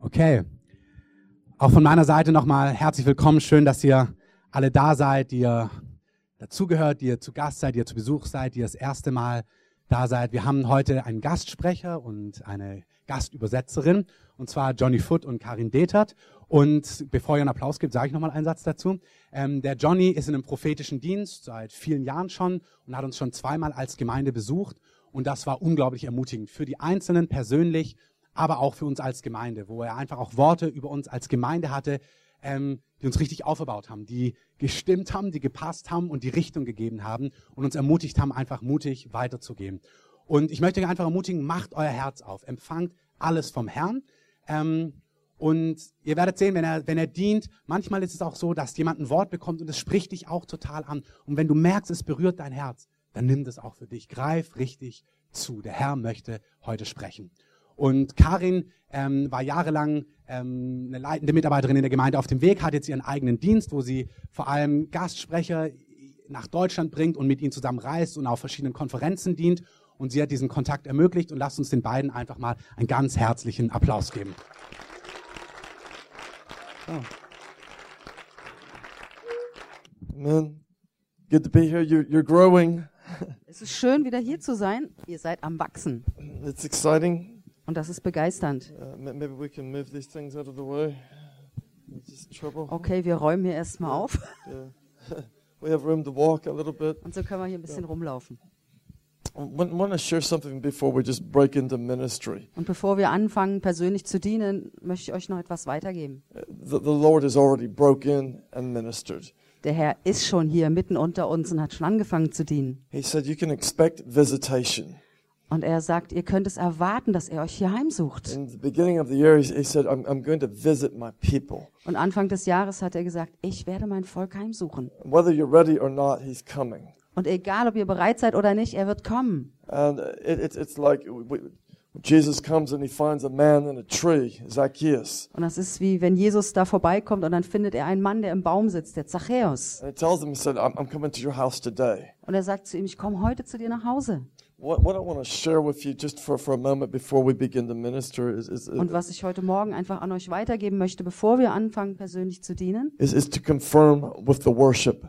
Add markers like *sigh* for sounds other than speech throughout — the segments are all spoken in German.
Okay. Auch von meiner Seite nochmal herzlich willkommen. Schön, dass ihr alle da seid, die ihr dazugehört, die ihr zu Gast seid, die ihr zu Besuch seid, die ihr das erste Mal da seid. Wir haben heute einen Gastsprecher und eine Gastübersetzerin, und zwar Johnny Foot und Karin Detert. Und bevor ihr einen Applaus gibt, sage ich nochmal einen Satz dazu. Ähm, der Johnny ist in einem prophetischen Dienst seit vielen Jahren schon und hat uns schon zweimal als Gemeinde besucht. Und das war unglaublich ermutigend für die Einzelnen persönlich aber auch für uns als Gemeinde, wo er einfach auch Worte über uns als Gemeinde hatte, ähm, die uns richtig aufgebaut haben, die gestimmt haben, die gepasst haben und die Richtung gegeben haben und uns ermutigt haben, einfach mutig weiterzugehen. Und ich möchte euch einfach ermutigen, macht euer Herz auf, empfangt alles vom Herrn. Ähm, und ihr werdet sehen, wenn er, wenn er dient, manchmal ist es auch so, dass jemand ein Wort bekommt und es spricht dich auch total an. Und wenn du merkst, es berührt dein Herz, dann nimm das auch für dich. Greif richtig zu. Der Herr möchte heute sprechen. Und Karin ähm, war jahrelang ähm, eine leitende Mitarbeiterin in der Gemeinde auf dem Weg, hat jetzt ihren eigenen Dienst, wo sie vor allem Gastsprecher nach Deutschland bringt und mit ihnen zusammen reist und auf verschiedenen Konferenzen dient. Und sie hat diesen Kontakt ermöglicht und lasst uns den beiden einfach mal einen ganz herzlichen Applaus geben. So. Amen. Good to be here. You're, you're growing. Es ist schön, wieder hier zu sein. Ihr seid am Wachsen. It's exciting. Und das ist begeisternd. Uh, ma- maybe we can move these things out of the way. It's just trouble. Okay, wir räumen hier erstmal auf. *laughs* Yeah. *laughs* we have room to walk a little bit. Und so können wir hier ein bisschen rumlaufen. Und bevor wir anfangen, persönlich zu dienen, möchte ich euch noch etwas weitergeben. Uh, The, the Lord has already broke in and ministered. Der Herr ist schon hier mitten unter uns und hat schon angefangen zu dienen. He said, You can expect visitation. Und er sagt, ihr könnt es erwarten, dass er euch hier heimsucht. In the beginning of the year, he, he said, I'm, I'm going to visit my people. Und Anfang des Jahres hat er gesagt, ich werde mein Volk heimsuchen. Whether you're ready or not, he's coming. Und egal, ob ihr bereit seid oder nicht, er wird kommen. And it, it's, it's like we, Jesus comes and he finds a man in a tree, Zacchaeus. Und das ist wie, wenn Jesus da vorbeikommt und dann findet er einen Mann, der im Baum sitzt, der Zachäus. And he tells him, he said, I'm, I'm coming to your house today. Und er sagt zu ihm, ich komme heute zu dir nach Hause. What, what I want to share with you just for, for a moment before we begin to minister is, is, Und was ich heute Morgen einfach an euch weitergeben möchte, bevor wir anfangen, persönlich zu dienen, is, is to confirm with the worship.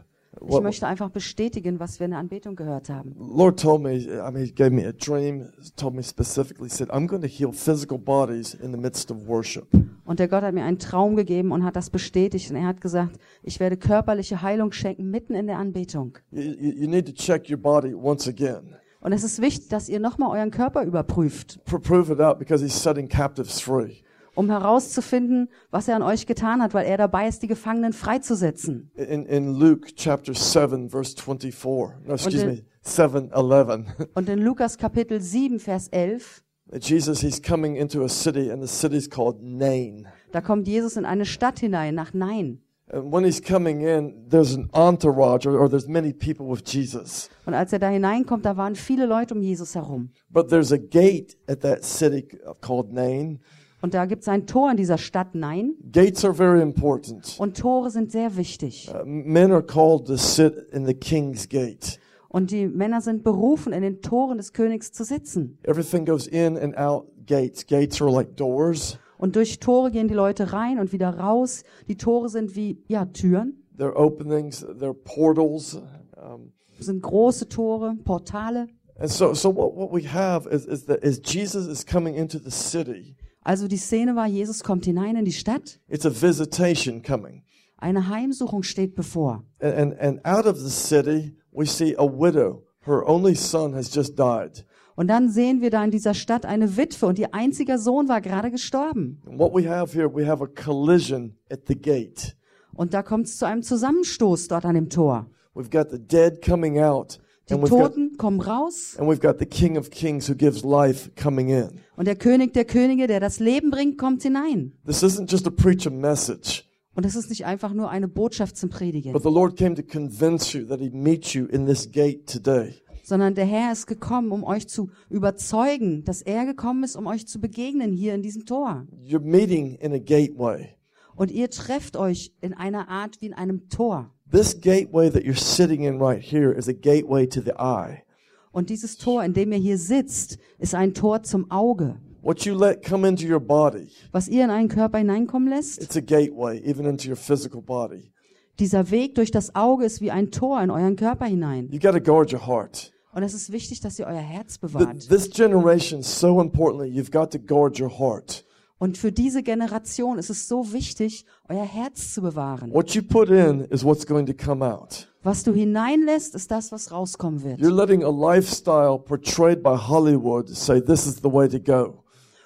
ich möchte einfach bestätigen, was wir in der Anbetung gehört haben. Lord told me, I mean, he gave me a dream, told me specifically, said, I'm going to heal physical bodies in the midst of worship. Und der Gott hat mir einen Traum gegeben und hat das bestätigt. Und er hat gesagt, ich werde körperliche Heilung schenken mitten in der Anbetung. You, you need to check your body once again. Und es ist wichtig, dass ihr nochmal euren Körper überprüft, Pr- prove it out because he's setting captives free. um herauszufinden, was er an euch getan hat, weil er dabei ist, die Gefangenen freizusetzen. In, in Luke chapter 7, verse 24, no, excuse in- me, 7, 11, *laughs* Und in Lukas Kapitel 7, Vers 11, Jesus, he's coming into a city and the city's called Nain. da kommt Jesus in eine Stadt hinein, nach Nein. When he's coming in, there's an entourage or, or there's many people with Jesus. Und als er da hineinkommt, da waren viele Leute um Jesus herum. But there's a gate at that city called Nain. Und da gibt es ein Tor in dieser Stadt Nein. Gates are very important. Und Tore sind sehr wichtig. Uh, men are called to sit in the king's gate. Und die Männer sind berufen, in den Toren des Königs zu sitzen. Everything goes in and out gates. Gates are like doors. Und durch Tore gehen die Leute rein und wieder raus. Die Tore sind wie, ja, Türen. They're openings. They're portals. Um, sind große Tore, Portale. and so, so what, what we have is, is that as Jesus is coming into the city, Also die Szene war, Jesus kommt hinein in die Stadt. it's a visitation coming. Eine Heimsuchung steht bevor. And, and, and out of the city, we see a widow. Her only son has just died. Und dann sehen wir da in dieser Stadt eine Witwe und ihr einziger Sohn war gerade gestorben. And what we have here, we have a collision at the gate. Und da kommt es zu einem Zusammenstoß dort an dem Tor. We've got the dead coming out, Die and we've got, Toten kommen raus and we've got the King of Kings who gives life coming in. und der König der Könige, der das Leben bringt, kommt hinein. This isn't just to preach a message, Und es ist nicht einfach nur eine Botschaft zum Predigen, but the Lord came to convince you that He meets you in this gate today. Sondern der Herr ist gekommen, um euch zu überzeugen, dass er gekommen ist, um euch zu begegnen hier in diesem Tor. You're meeting in a gateway. Und ihr trefft euch in einer Art wie in einem Tor. This gateway that you're sitting in right here is a gateway to the eye. Und dieses Tor, in dem ihr hier sitzt, ist ein Tor zum Auge. What you let come into your body, was ihr in einen Körper hineinkommen lässt, it's a gateway even into your physical body. dieser Weg durch das Auge ist wie ein Tor in euren Körper hinein. You got to guard your heart. Und es ist wichtig, dass ihr euer Herz Th- bewahrt. This generation, so importantly, you've got to guard your heart. Und für diese Generation ist es so wichtig, euer Herz zu bewahren. What you put in is what's going to come out. Was du hineinlässt, ist das, was rauskommen wird. You're letting a lifestyle portrayed by Hollywood say this is the way to go.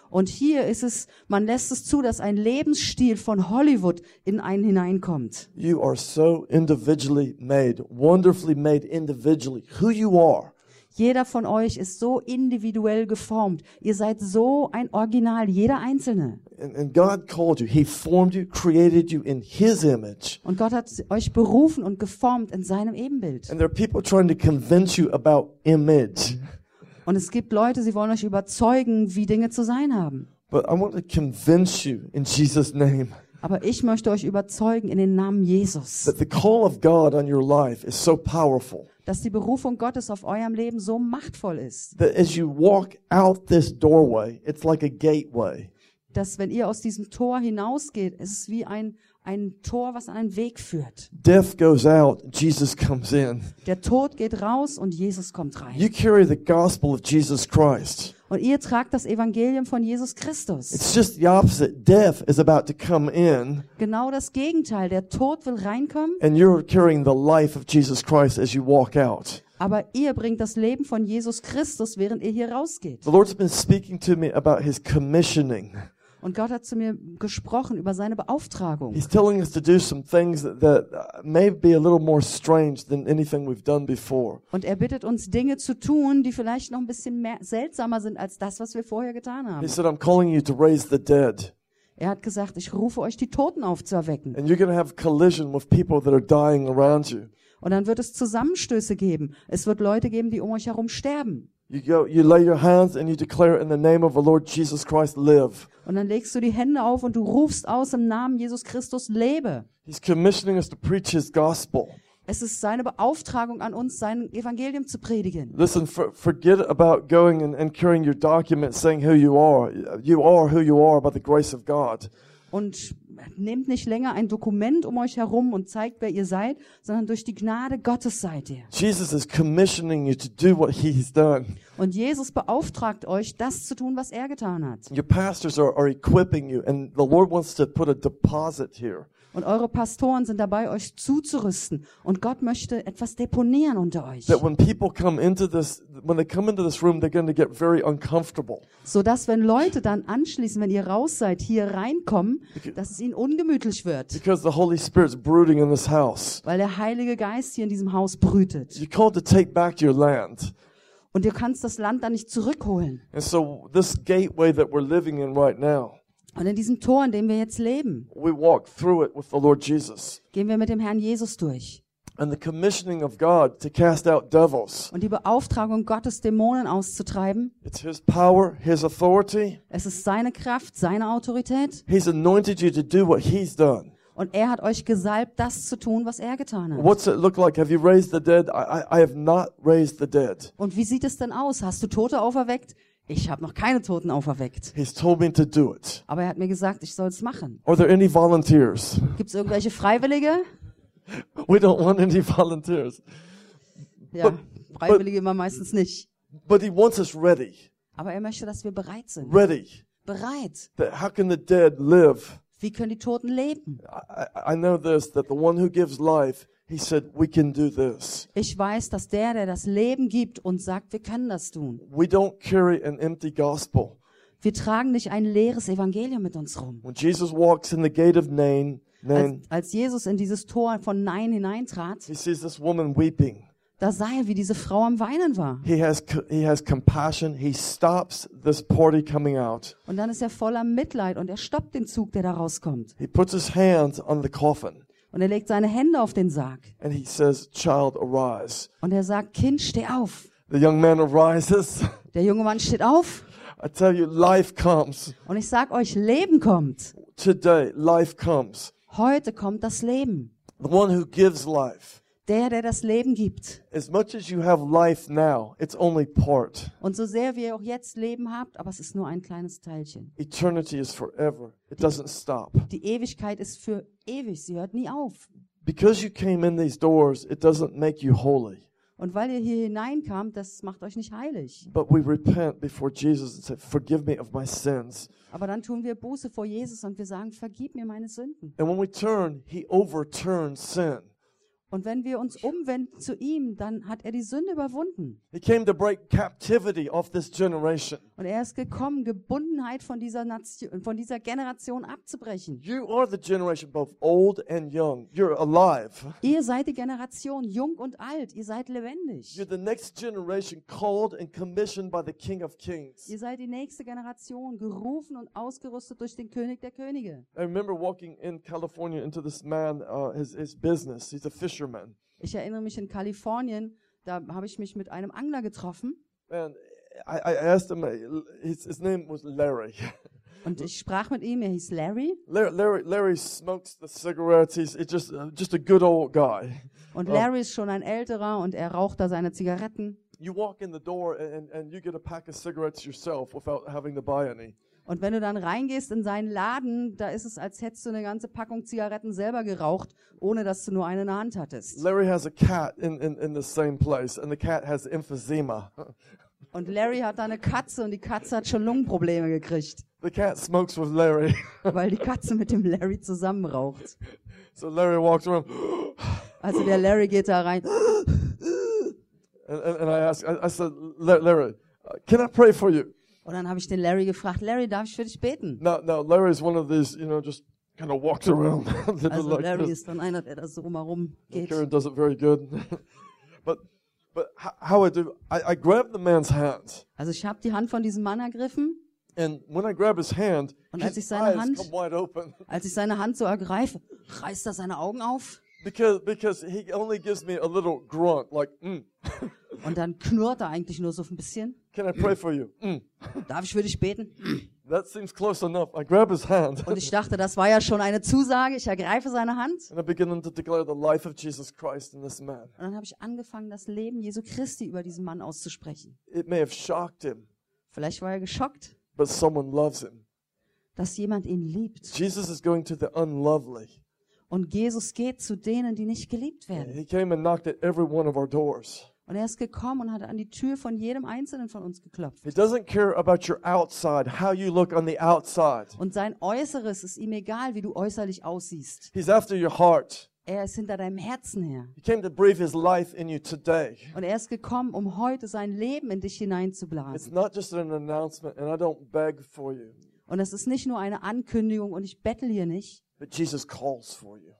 Und hier ist es, man lässt es zu, dass ein Lebensstil von Hollywood in einen hineinkommt. You are so individually made, wonderfully made individually. Who you are. Jeder von euch ist so individuell geformt. Ihr seid so ein Original, jeder Einzelne. And, and God called you. He formed you, created you in His image. Und Gott hat euch berufen und geformt in seinem Ebenbild. And there are people trying to convince you about image. Und es gibt Leute, sie wollen euch überzeugen, wie Dinge zu sein haben. But I want to convince you in Jesus' name Aber ich möchte euch überzeugen in den Namen Jesus, that the call of God on your life is so powerful dass die Berufung Gottes auf eurem Leben so machtvoll ist, that as you walk out this doorway, it's like a gateway. dass wenn ihr aus diesem Tor hinausgeht, es ist wie ein, ein Tor, was an einen Weg führt. Death goes out, Jesus comes in. Der Tod geht raus und Jesus kommt rein. You carry the gospel of Jesus Christ. Und ihr tragt das Evangelium von Jesus Christus. It's just the opposite. Death is about to come in, Genau das Gegenteil. Der Tod will reinkommen, and you're carrying the life of Jesus Christ as you walk out. aber ihr bringt das Leben von Jesus Christus, während ihr hier rausgeht. The Lord's been speaking to me about His commissioning. Und Gott hat zu mir gesprochen über seine Beauftragung. He's telling us to do some things that, that may be a little more strange than anything we've done before. Und er bittet uns Dinge zu tun, die vielleicht noch ein bisschen mehr seltsamer sind als das, was wir vorher getan He haben. said, I'm calling you to raise the dead. Er hat gesagt, ich rufe euch die Toten aufzuerwecken. And you're going to have collision with people that are dying around you. Und dann wird es Zusammenstöße geben. Es wird Leute geben, die um euch herum sterben. You go, you lay your hands and you declare in the name of the Lord Jesus Christ, live. Und dann legst du die Hände auf und du rufst aus im Namen Jesus Christus, lebe. He's commissioning us to preach His gospel. Es ist seine Beauftragung an uns, sein Evangelium zu predigen. Listen, for, forget about going and, and carrying your documents saying who you are. You are who you are by the grace of God. Und nehmt nicht länger ein Dokument um euch herum und zeigt, wer ihr seid, sondern durch die Gnade Gottes seid ihr. Jesus is commissioning you to do what He's done. Und Jesus beauftragt euch, das zu tun, was er getan hat. Your pastors are, are equipping you, and the Lord wants to put a deposit here. Und eure Pastoren sind dabei, euch zuzurüsten. Und Gott möchte etwas deponieren unter euch. That when people come into this, when they come into this room, they're going to get very uncomfortable. Sodass, wenn Leute dann anschließend, wenn ihr raus seid, hier reinkommen, dass es ihnen ungemütlich wird. Because the Holy Spirit's brooding in this house. Weil der Heilige Geist hier in diesem Haus brütet. You're called to take back your land. Und du kannst das Land dann nicht zurückholen. And so this gateway that we're living in right now, Und in diesem Tor, in dem wir jetzt leben, gehen wir mit dem Herrn Jesus durch. And the commissioning of God to cast out devils. Und die Beauftragung Gottes, Dämonen auszutreiben, It's His power, His authority. es ist seine Kraft, seine Autorität. He's anointed you to do what He's done. Und er hat euch gesalbt, das zu tun, was er getan hat. What's it look like? Have you raised the dead? I, I, I have not raised the dead. Und wie sieht es denn aus? Hast du Tote auferweckt? Ich habe noch keine Toten auferweckt. He's told me to do it. Aber er hat mir gesagt, ich soll es machen. Are there any volunteers? Gibt es irgendwelche Freiwillige? We don't want any volunteers. Ja, But- Freiwillige immer meistens nicht. But He wants us ready. Aber er möchte, dass wir bereit sind. Ready. Bereit. That how can the dead live? Wie können die Toten leben? I- I know this, that the one who gives life, He said, we can do this. Ich weiß, dass der, der das Leben gibt und sagt, wir können das tun. We don't carry an empty gospel. Wir tragen nicht ein leeres Evangelium mit uns rum. When Jesus walks in the gate of Nain, Als, Nain, als Jesus in dieses Tor von Nein hineintrat, he sees this woman weeping. da sah er, wie diese Frau am Weinen war. He has, co- he has compassion. He stops this party coming out. Und dann ist er voller Mitleid und er stoppt den Zug, der da rauskommt. He puts his hands on the coffin Und er legt seine Hände auf den Sarg. and he says, Child, arise. Und er sagt, Kind, steh auf. The young man arises. Der junge Mann steht auf. I tell you, life comes. Und ich sag euch, Leben kommt. Today, life comes. Heute kommt das Leben. The one who gives life. Der, der das Leben gibt. As much as you have life now, it's only part. Und so sehr wie ihr auch jetzt Leben habt, aber es ist nur ein kleines Teilchen. Eternity is forever. It doesn't stop. Die Ewigkeit ist für ewig, sie hört nie auf. Because you came in these doors, it doesn't make you holy. Und weil ihr hier hineinkamt, das macht euch nicht heilig. But we repent before Jesus and say, Forgive me of my sins. Aber dann tun wir Buße vor Jesus und wir sagen, vergib mir meine Sünden. And when we turn, He overturns sin. Und wenn wir uns umwenden zu ihm, dann hat er die Sünde überwunden. He came to break captivity off this generation. Und er ist gekommen, Gebundenheit von dieser Nation, von dieser Generation abzubrechen. You are the generation, both old and young. You're alive. Ihr seid die Generation, jung und alt. Ihr seid lebendig. You're the next generation called and commissioned by the King of Kings. Ihr seid die nächste Generation, gerufen und ausgerüstet durch den König der Könige. I remember walking in California into this man, uh, his, his business. He's a fisherman. Ich erinnere mich in Kalifornien, da habe ich mich mit einem Angler getroffen And I, I asked him, his, his name was Larry. *laughs* und ich sprach mit ihm. Er hieß Larry Larry, Larry, Larry smokes the cigarettes. He's, he's just, uh, just a good old guy. und. Larry ist schon ein älterer und er raucht da seine Zigaretten. You walk in the door and, and you get a pack of cigarettes yourself without having to buy any. Und wenn du dann reingehst in seinen Laden, da ist es, als hättest du eine ganze Packung Zigaretten selber geraucht, ohne dass du nur eine in der Hand hattest. Larry has a cat in, in, in the same place, and the cat has emphysema. Und Larry hat da eine Katze und die Katze hat schon Lungenprobleme gekriegt, The cat smokes with Larry. *laughs* weil die Katze mit dem Larry zusammen raucht. so Larry walks around, Also der Larry geht da rein. and, and, and I asked, I, I said, "La- Larry, uh, can I pray for you? Und dann habe ich den Larry gefragt, Larry, darf ich für dich beten? Now, now Larry's one of these, you know, just kind of walks around. *laughs* Also like Larry this. ist dann einer, der da so rumherum geht. Karen does it very good. *laughs* but but ho- how I do, I, I grab the man's hand, Also ich habe die Hand von diesem Mann ergriffen. and when I grab his hand, Und als ich seine eyes Hand- come wide open Als ich seine Hand so ergreife, reißt er seine Augen auf because because he only gives me a little grunt, like, mm, *laughs* und dann knurrt er eigentlich nur so ein bisschen. "Can I pray for you?" Mm. *laughs* Darf ich für dich beten? That seems close enough. I grab his hand, Und ich dachte, das war ja schon eine Zusage. Ich ergreife seine Hand. and I begin to declare the life of Jesus Christ in this man. Und dann habe ich angefangen, das Leben Jesu Christi über diesen Mann auszusprechen. It may have shocked him, Vielleicht war er geschockt, but someone loves him. dass jemand ihn liebt. Jesus is going to the unlovely. Und Jesus geht zu denen, die nicht geliebt werden. He came and knocked at every one of our doors. Und er ist gekommen und hat an die Tür von jedem Einzelnen von uns geklopft. He doesn't care about your outside, how you look on the outside. Und sein Äußeres ist ihm egal, wie du äußerlich aussiehst. He's after your heart. Er ist hinter deinem Herzen her. He came to breathe his life in you today. Und er ist gekommen, um heute sein Leben in dich It's hineinzublasen. not just an announcement, and I don't beg for you, Und es ist nicht nur eine Ankündigung und ich bettel hier nicht, but Jesus calls for you.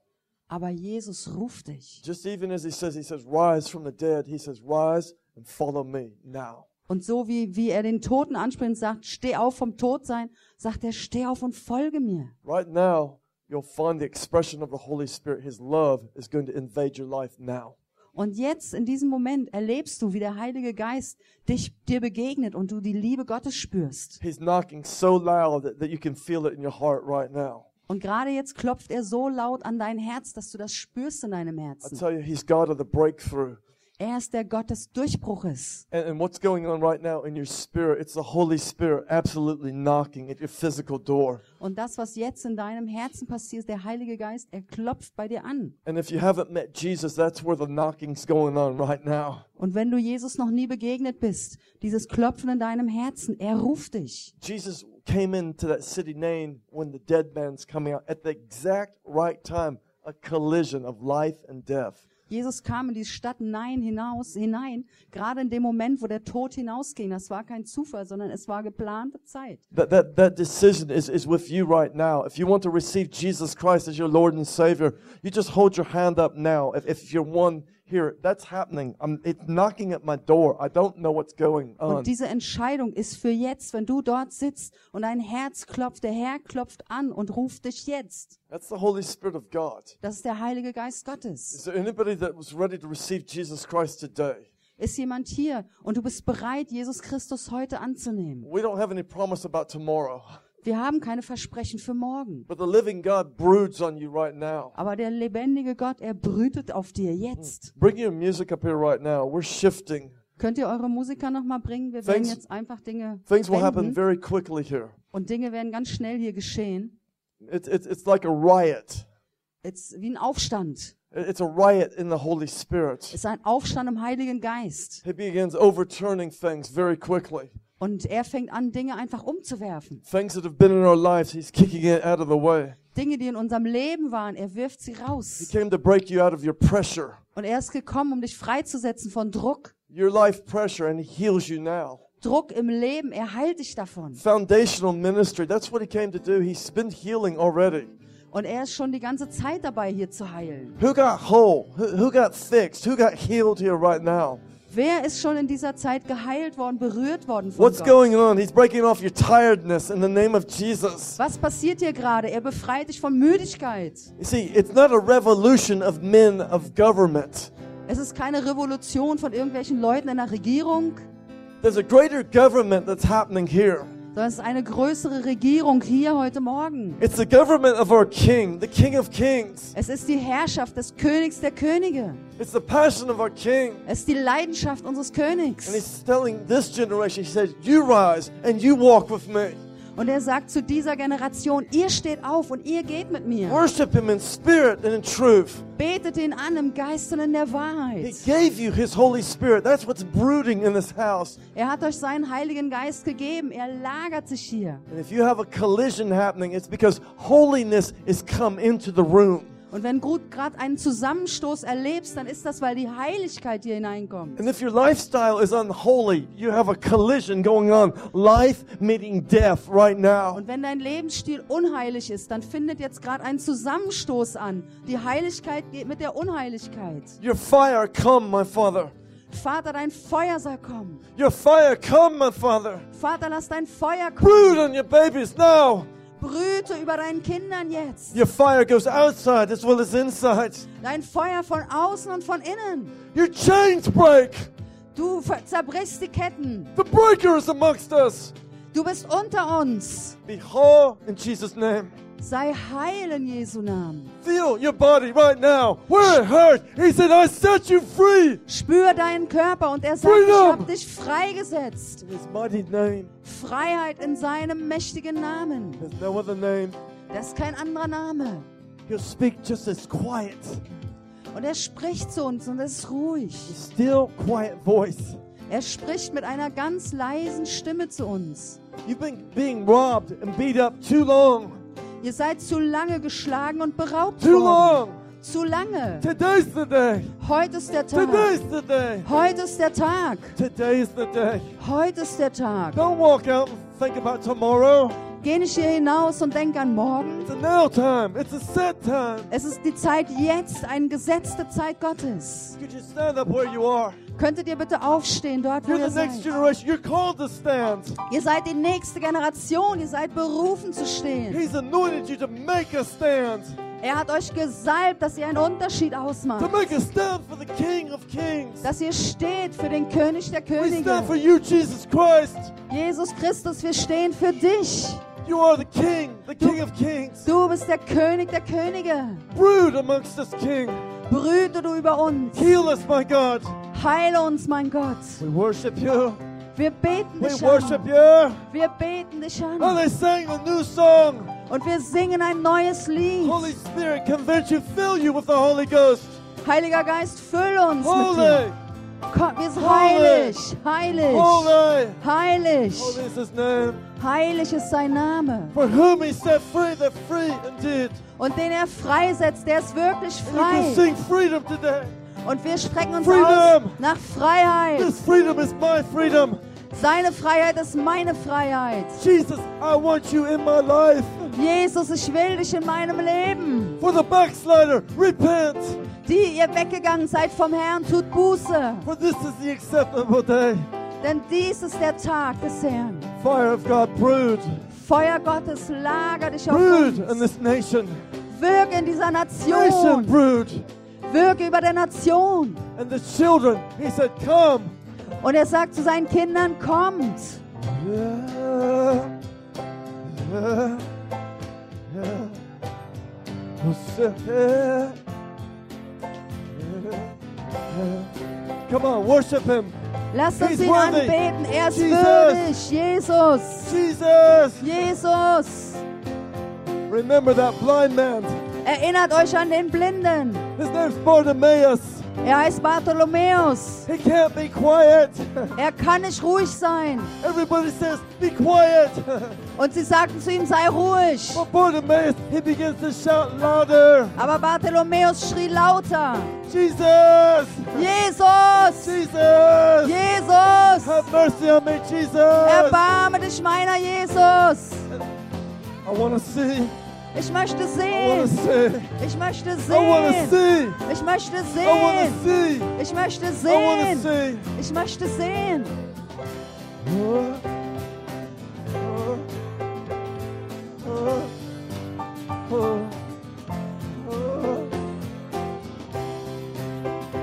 aber Jesus ruft dich. Just even as he says, he says, rise from the dead, he says, rise and follow me now. Und so wie, wie er den Toten anspricht und sagt, steh auf vom Todsein, sagt er, steh auf und folge mir. Right now, you'll find the expression of the Holy Spirit. His love is going to invade your life now. Und jetzt, in diesem Moment, erlebst du, wie der Heilige Geist dich, dir begegnet und du die Liebe Gottes spürst. He's knocking so loud that, that you can feel it in your heart right now. Und gerade jetzt klopft er so laut an dein Herz, dass du das spürst in deinem I Herzen. tell you, he's God of the breakthrough. Er ist der Gott des Durchbruches. And, and what's going on right now in your spirit, it's the Holy Spirit absolutely knocking at your physical door. Und das, was jetzt in deinem Herzen passiert, der Heilige Geist, er klopft bei dir an. And if you haven't met Jesus, that's where the knocking's going on right now. Und wenn du Jesus noch nie begegnet bist, dieses Klopfen in deinem Herzen, er ruft dich. Jesus came into that city Nain when the dead man's coming out at the exact right time, a collision of life and death. Jesus kam in die Stadt Nein hinaus, hinein, gerade in dem Moment, wo der Tod hinausging. Das war kein Zufall, sondern es war geplante Zeit. That, that, that decision is, is with you right now. If you want to receive Jesus Christ as your Lord and Savior, you just hold your hand up now. If, if you're one here, that's happening. I'm, it's knocking at my door. I don't know what's going on. Und diese Entscheidung ist für jetzt, wenn du dort sitzt und dein Herz klopft, der Herr klopft an und ruft dich jetzt. That's the Holy Spirit of God. Das ist der Heilige Geist Gottes. Is there anybody that was ready to receive Jesus Christ today? Ist jemand hier und du bist bereit, Jesus Christus heute anzunehmen? We don't have any promise about tomorrow. Wir haben keine Versprechen für morgen. But the living God broods on you right now. Aber der lebendige Gott, er brütet auf dir jetzt. Bring your music up here right now. We're shifting. Könnt ihr eure Musiker nochmal bringen? Wir werden Things- jetzt einfach Dinge Things will happen very quickly here. und Dinge werden ganz schnell hier geschehen. It's, it's, it's like a riot. Es ist wie ein Aufstand. It's a riot in the Holy Spirit. Es ist ein Aufstand im Heiligen Geist. He begins overturning things very quickly. Und er fängt an, Dinge einfach umzuwerfen. Things that have been in our lives, He's kicking it out of the way. Dinge, die in unserem Leben waren, er wirft sie He raus. came to break you out of your pressure, Und er ist gekommen, um dich freizusetzen von Druck. your life pressure, and He heals you now. Druck im Leben, er heilt dich davon. Foundational ministry, that's what He came to do. He's been healing already. Und er ist schon die ganze Zeit dabei, hier zu heilen. Who got whole? Who, who got fixed? Who got healed here right now? Wer ist schon in dieser Zeit geheilt worden, berührt worden von What's Gott? going on? He's breaking off your tiredness in the name of Jesus. Was passiert hier gerade? Er befreit dich von Müdigkeit. You see, it's not a revolution of men of government. Es ist keine Revolution von irgendwelchen Leuten in der Regierung, There's a greater government that's happening here. Es ist eine größere Regierung hier heute Morgen. It's the government of our King, the King of Kings. Es ist die Herrschaft des Königs der Könige. It's the passion of our King. Es ist die Leidenschaft unseres And Königs. He's telling this generation, He says, You rise and you walk with me. Und er sagt zu dieser Generation, ihr steht auf und ihr geht mit mir. Worship Him in spirit and in truth. Betet ihn an im Geist und in der He Wahrheit. gave you His Holy Spirit. That's what's brooding in this house. Er hat euch seinen Heiligen Geist gegeben. Er lagert sich hier. And if you have a collision happening, it's because holiness is come into the room. Und wenn du gerade einen Zusammenstoß erlebst, dann ist das, weil die Heiligkeit hier hineinkommt. And if your lifestyle is unholy, you have a collision going on. Life meeting death right now. Und wenn dein Lebensstil unheilig ist, dann findet jetzt gerade ein Zusammenstoß an. Die Heiligkeit geht mit der Unheiligkeit. Your fire come, my Father. Vater, dein Feuer soll kommen. Your fire come, my Father. Vater, lass dein Feuer Brood kommen. on your babies now. Brüte über deinen Kindern jetzt. Your fire goes outside as well as inside. Dein Feuer von außen und von innen. Your chains break. Du zerbrichst die Ketten. The breaker is amongst us. Du bist unter uns. Be whole in Jesus' name. Sei heil in Jesu Namen. Feel your body right now. Where it hurt. He said, I set you free. Spür deinen Körper und er sagt, ich Freedom. habe dich freigesetzt. In his mighty name. Freiheit in seinem mächtigen Namen. There's no other name. Das ist kein anderer Name. He'll speak just as quiet. Und er spricht zu uns und es ist ruhig. Still quiet voice. Er spricht mit einer ganz leisen Stimme zu uns. You've been being robbed and beat up too long. Ihr seid zu lange geschlagen und beraubt Too worden. long. Zu lange. Today's the day. Heute ist der Tag. Today's the day. Heute ist der Tag. Today's the day. Heute ist der Tag. Don't walk out and think about tomorrow. Geh nicht hier hinaus und denk an morgen. It's a now time. It's a set time. Es ist die Zeit jetzt, eine gesetzte Zeit Gottes. Could you stand up where you are? Könntet ihr bitte aufstehen, dort wo ihr seid? Ihr seid die nächste Generation. Ihr seid berufen zu stehen. He's anointed you to make a stand. Er hat euch gesalbt, dass ihr einen Unterschied ausmacht. Dass ihr steht für den König der Könige. Jesus Christus, wir stehen für dich. You are the King, the King of Kings. Du bist der König der Könige. Brood amongst us, King. Brüte du über uns. Heal us, my God. Heile uns, mein Gott. We worship you. Wir beten We dich worship an. you. Wir beten dich And an. they sang a new song. Und wir singen ein neues Lied. Holy Spirit, convince you, fill you with the Holy Ghost. Heiliger Geist, füll uns mit Holy, dir. Komm, wir sind Holy. heilig. Heilig. holy. Heilig. Holy is his name. Heilig ist sein Name. For whom he set free, they're free indeed. Und den er freisetzt, der ist wirklich And you can frei. sing freedom today. Und wir strecken uns Freedom. aus nach Freiheit. This freedom is my freedom. Seine Freiheit ist meine Freiheit. Jesus, I want you in my life. Jesus, ich will dich in meinem Leben. For the backslider, repent. Die ihr weggegangen seid vom Herrn, tut Buße. For this is the acceptable day. Denn dies ist der Tag des Herrn. Fire of God, brood. Feuer Gottes, lager dich auf Brood in uns. this nation. Wirke in dieser Nation, Nation. brood. Wirke über der Nation. And the children, he said, come. Und er sagt zu seinen Kindern, kommt. Yeah. Yeah. Yeah. Come on, worship him. Lasst uns He's ihn worthy. anbeten. Er ist Jesus. würdig. Jesus. Jesus. Jesus. Remember that blind man. Erinnert euch an den Blinden. His name's Bartimaeus. Er heißt Bartholomäus. He can't be quiet. Er kann nicht ruhig sein. Everybody says, be quiet. Und sie sagten zu ihm, sei ruhig. But Bartimaeus, he begins to shout louder. Aber Bartholomäus schrie lauter. Jesus! Jesus! Jesus! Jesus! Have mercy on me, Jesus! Erbarme dich meiner Jesus. I want to see. Ich möchte sehen. Ich möchte sehen. Ich möchte sehen. Ich möchte sehen. Ich möchte sehen.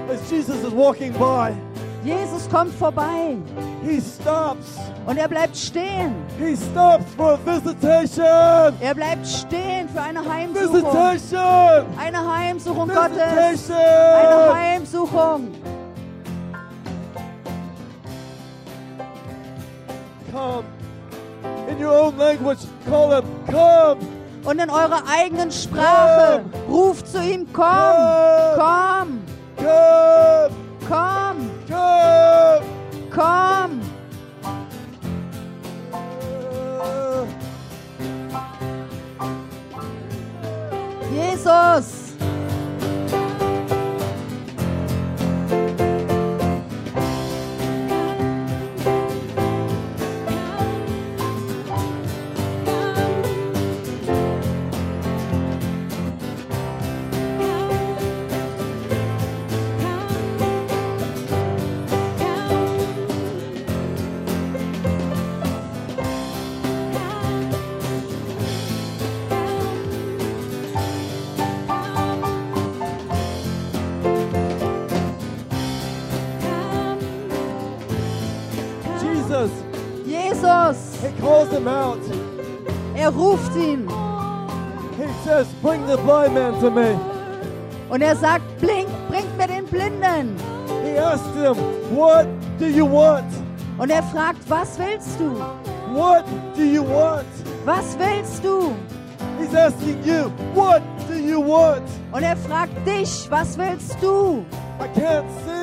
As Jesus is walking by, Jesus kommt vorbei he stops. Und er bleibt stehen. He stops for a visitation. Er bleibt stehen für eine Heimsuchung. Visitation. Eine Heimsuchung Gottes. Eine Visitation. Heimsuchung. Come. In your own language, call him. Come. Und in eurer eigenen Sprache ruft zu ihm, komm, komm, Come. komm, Come. Er ruft ihn. He says, Bring the blind man to me. Und er sagt, blink, bringt mir den Blinden. Him, What do you want? Und er fragt, was willst du? What do you want? Was willst du? He's asking you, What do you want? Und er fragt dich, was willst du? I can't see.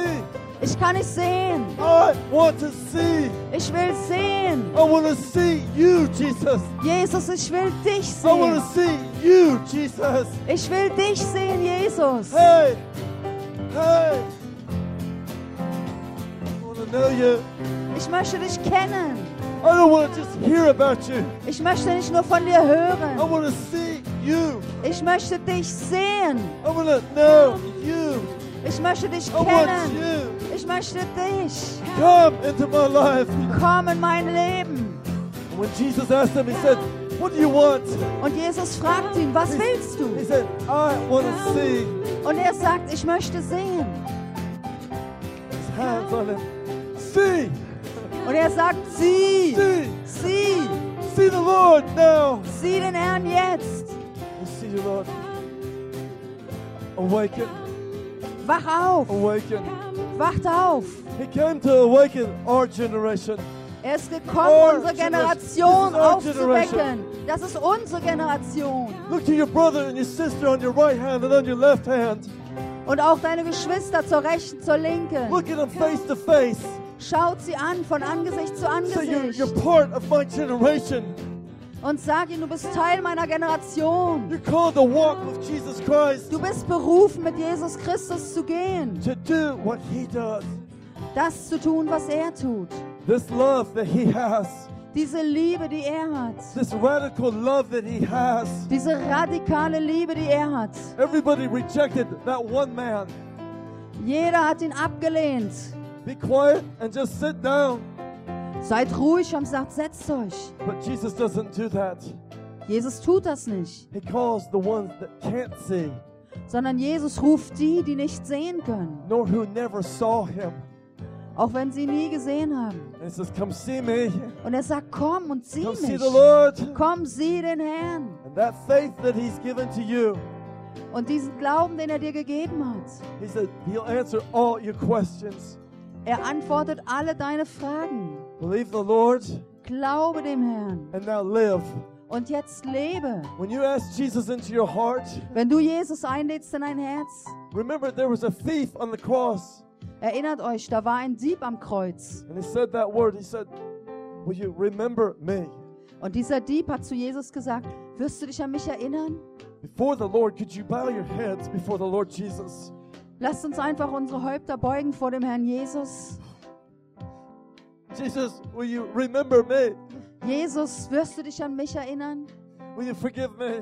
Ich kann nicht sehen. I want to see. Ich will sehen. I want to see you, Jesus. Jesus, ich will dich I want to sehen. see you, Jesus. Ich will dich sehen, Jesus. Hey, hey. I want to know you. Ich möchte dich kennen. I don't want to just hear about you. Ich möchte nicht nur von dir I hören. want to see you. Ich möchte dich sehen. I want to know you. Ich möchte dich I want kennen. you. Ich möchte dich. Come into my life. Komm in mein Leben. When Jesus asked him, he said, What do you want? Und Jesus fragt ihn, was willst He du? said, I want to see Und er sagt, ich möchte sehen. his hands on him. See, Und er sagt, sieh, see, sieh, see the Lord now. sieh den Herrn jetzt. You see the Lord. Awaken, Wach auf, awaken. Wacht auf. He came to awaken our generation. Er ist gekommen, Our unsere generation. Aufzuwecken. Das ist unsere Generation. Look to your brother and your sister on your right hand and on your left hand. Und auch deine Geschwister zur Rechten, zur Linken. Look at them face to face. Schaut sie an, von Angesicht zu Say you're, Angesicht. you're part of my generation. Und sag ihnen, du bist Teil meiner Generation. You're called to walk with Jesus Christ, Du bist berufen, mit Jesus Christus zu gehen. to do what he does. Das zu tun, was er tut. This love that he has, Diese Liebe, die er hat. this radical love that he has. Diese radikale Liebe, die er hat. Everybody rejected that one man. Jeder hat ihn abgelehnt. Be quiet and just sit down. Seid ruhig und sagt, setzt euch. But Jesus doesn't do that. Jesus tut das nicht, He calls the ones that can't see, sondern Jesus ruft die, die nicht sehen können, nor who never saw him. auch wenn sie ihn nie gesehen haben. And he says, Come see me. Und er sagt, komm und sieh Come see mich. the Lord. Komm, sieh den Herrn. And that faith that he's given to you, Und diesen Glauben, den er dir gegeben hat, he said, he'll answer all your questions. er antwortet alle deine Fragen. Believe the Lord Glaube dem Herrn. and now live. Und jetzt lebe. When you ask Jesus into your heart, Wenn du Jesus einlädst in dein Herz, remember there was a thief on the cross. erinnert euch, da war ein Dieb am Kreuz. And he said that word. He said, Will you remember me? Und dieser Dieb hat zu Jesus gesagt, wirst du dich an mich erinnern? Before the Lord, could you bow your heads before the Lord Jesus? Lasst uns einfach unsere Häupter beugen vor dem Herrn Jesus. Jesus, will you remember me? Jesus, wirst du dich an mich erinnern? Will you forgive me?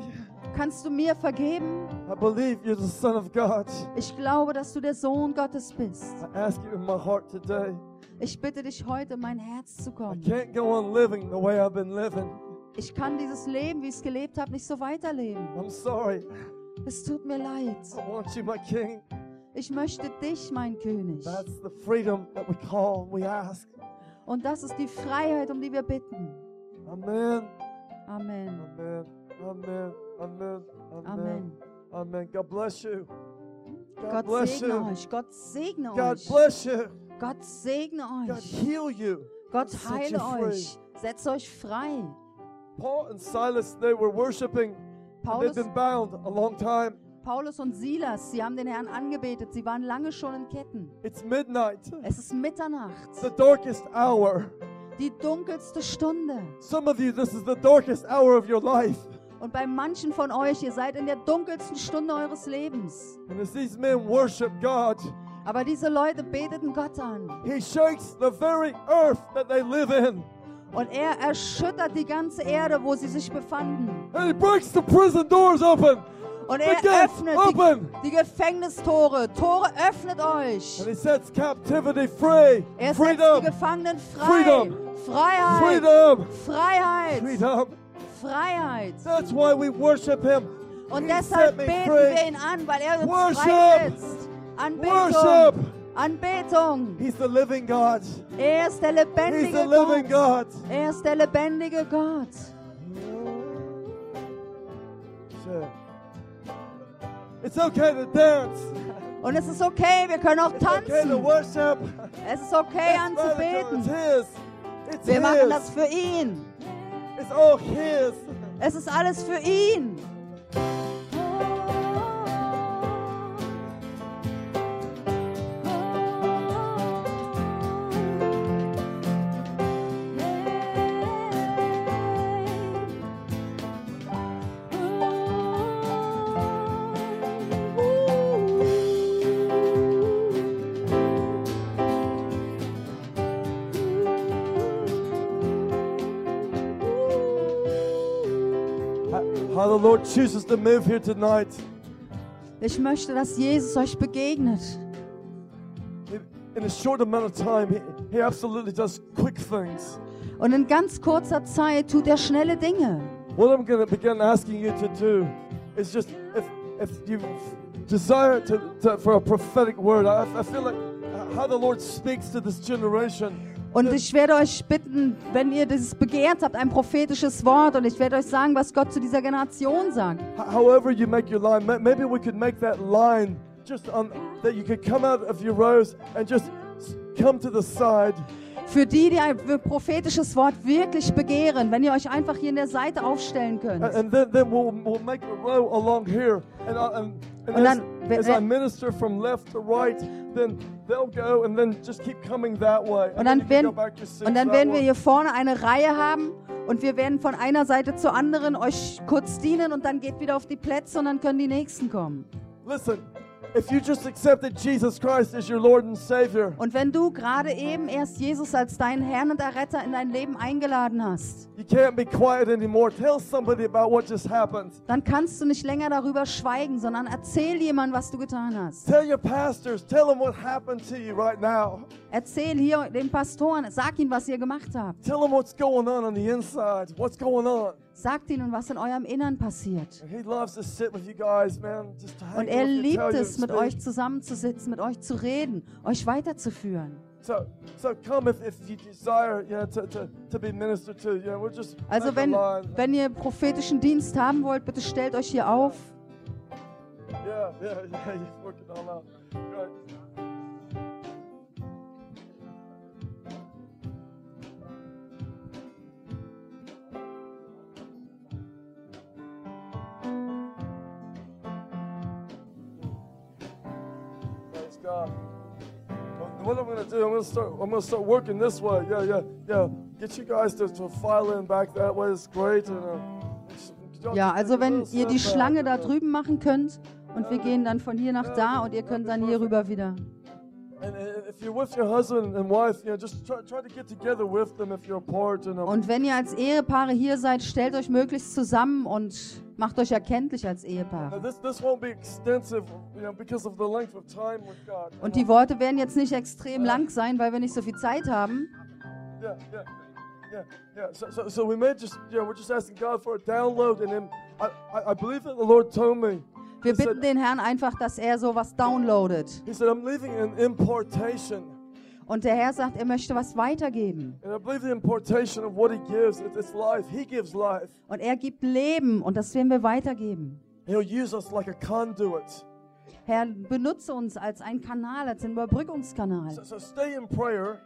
Kannst du mir vergeben? I believe you're the Son of God. Ich glaube, dass du der Sohn Gottes bist. I ask you in my heart today. Ich bitte dich heute, in mein Herz zu I kommen. can't go on living the way I've been living. Ich kann dieses Leben, wie ich es gelebt habe, nicht so weiterleben. I'm sorry. Es tut mir leid. I want you, my King. Ich möchte dich, mein König. That's the freedom that we call, we ask. Und das ist die Freiheit, um die wir bitten. Amen. Amen. Amen. Amen. Amen. Amen. Amen. God bless you. God Gott bless segne you. euch. Gott segne God euch. Bless you. Gott segne euch. God heal you. Gott heile euch. Setzt euch frei. Paul and Silas, they were worshiping. Paulus, and they've been bound a long time. Paulus und Silas, sie haben den Herrn angebetet. Sie waren lange schon in Ketten. It's midnight, Es ist Mitternacht. the darkest hour. Die dunkelste Stunde. Some of you, this is the darkest hour of your life. Und bei manchen von euch, ihr seid in der dunkelsten Stunde eures Lebens. And as these men worship God, Aber diese Leute beteten Gott an. He shakes the very earth that they live in. Und er erschüttert die ganze Erde, wo sie sich befanden. And He breaks the prison doors open. Und er öffnet die, die Gefängnistore. Tore öffnet euch. And He sets captivity free. Er setzt Freedom. die Gefangenen frei. Freedom. Freiheit. Freedom. Freiheit. Freedom. Freiheit. That's why we worship Him. Und deshalb beten free. wir ihn an, weil er uns Worship. freisetzt. Anbetung. Worship. Anbetung. He's the living God. Er ist der He's lebendige the living Gott. God. Er ist der lebendige Gott. Shit. It's okay to dance. Und es ist okay, wir können auch It's okay to tanzen. worship. Es ist okay It's radical. It's anzubeten. His. It's Wir machen das für ihn. It's all His. Es ist alles für ihn. Lord chooses to move here tonight. Ich möchte, dass Jesus euch begegnet. In a short amount of time, He, he absolutely does quick things. Und in ganz kurzer Zeit tut er schnelle Dinge. What I'm going to begin asking you to do is just if if you desire to, to for a prophetic word, I, I feel like how the Lord speaks to this generation. Und ich werde euch bitten, wenn ihr dieses begehrt habt, ein prophetisches Wort, und ich werde euch sagen, was Gott zu dieser Generation sagt. However you make your line, ma- maybe we could make that line just on that you could come out of your rows and just come to the side. Für die, die ein prophetisches Wort wirklich begehren, wenn ihr euch einfach hier in der Seite aufstellen könnt. And, and then, then we'll, we'll make a row along here. And, I- and, and as, dann- und dann werden, und dann werden wir hier vorne eine Reihe haben und wir werden von einer Seite zur anderen euch kurz dienen und dann geht wieder auf die Plätze und dann können die nächsten kommen. Listen if you just accepted Jesus Christ as your Lord and Savior, Und wenn du gerade eben erst Jesus als deinen Herrn und Erretter in dein Leben eingeladen hast, you can't be quiet anymore. Tell somebody about what just happened. dann kannst du nicht länger darüber schweigen, sondern erzähl jemandem, was du getan hast. Tell your pastors, tell them what happened to you right now. Erzähl hier den Pastoren, sag ihnen, was ihr gemacht habt. Tell them what's going on on the inside. What's going on? Sagt ihnen, was in eurem Innern passiert. Und er liebt es, mit euch zusammenzusitzen, mit euch zu reden, euch weiterzuführen. Also wenn, wenn ihr prophetischen Dienst haben wollt, bitte stellt euch hier auf. Yeah, yeah, *laughs* yeah, you're working all out. Right. Gonna do, I'm gonna start. I'm gonna start working this way. Yeah, yeah, yeah. Get you guys to, to file in back that way. It's great. And, uh, Ja, also wenn ihr die Schlange da drüben machen könnt und wir gehen dann von hier nach da und ihr könnt dann hier rüber wieder. And if you're with your husband and wife, you know, just try, try to get together with them if you're apart. And Und wenn ihr als Ehepaare hier seid, stellt euch möglichst zusammen und macht euch erkenntlich als God. Und die Worte werden jetzt nicht extrem lang sein, weil wir nicht so viel Zeit haben. Yeah, yeah, yeah, yeah. So, so, so we may just, yeah, we're just asking God for a download, and then I, I, I believe that the Lord told me. Wir bitten den Herrn einfach, dass er sowas downloadet. He said, I'm leaving an importation. Und der Herr sagt, er möchte was weitergeben. And I believe the importation of what He gives, it- it's life. He gives life. Und er gibt Leben und das werden wir weitergeben. He'll use us like a conduit. Herr, benutze uns als ein Kanal, als einen Überbrückungskanal. So, so stay in prayer.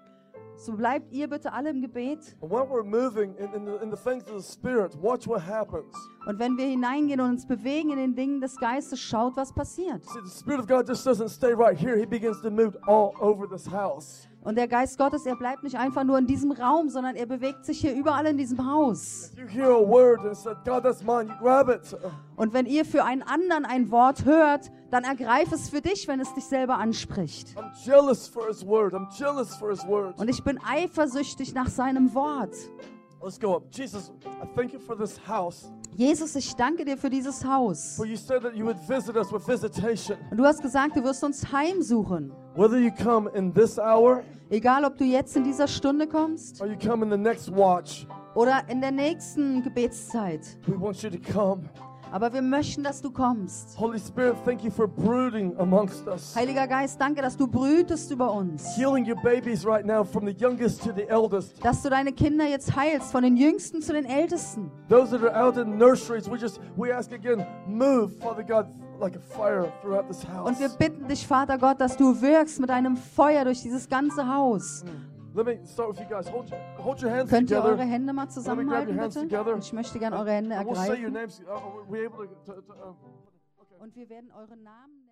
So bleibt ihr bitte alle im Gebet. And when we're moving in, in, the, in the things of the Spirit, watch what happens. Und wenn wir hineingehen und uns bewegen in den Dingen des Geistes, schaut, was passiert. See, the Spirit of God just doesn't stay right here. He begins to move all over this house. Und der Geist Gottes, er bleibt nicht einfach nur in diesem Raum, sondern er bewegt sich hier überall in diesem Haus. If you hear a word and said, God, that's mine, you grab it. Und wenn ihr für einen anderen ein Wort hört, dann ergreif es für dich, wenn es dich selber anspricht. I'm jealous for His word. I'm jealous for His word. Und ich bin eifersüchtig nach seinem Wort. Let's go up. Jesus, I thank you for this house. Jesus, ich danke dir für dieses Haus. For you said that you would visit us with visitation. Und du hast gesagt, du wirst uns heimsuchen. Whether you come in this hour Egal, ob du jetzt in dieser Stunde kommst or you come in the next watch, oder in der nächsten Gebetszeit. we want you to come. Aber wir möchten, dass du kommst. Holy Spirit, thank you for brooding amongst us. Heiliger Geist, danke, dass du brütest über uns. Healing your babies right now from the youngest to the eldest. Dass du deine Kinder jetzt heilst, von den Jüngsten zu den Ältesten. Those that are out in nurseries, we just we ask again, move, Father God, like a fire throughout this house. Und wir bitten dich, Vater Gott, dass du wirkst mit einem Feuer durch dieses ganze Haus. Let me start with you guys. Hold your, hold your hands Könnt ihr eure Hände mal zusammenhalten, bitte? ich möchte gerne eure Hände ergreifen. Uh, uh, Und wir werden eure Namen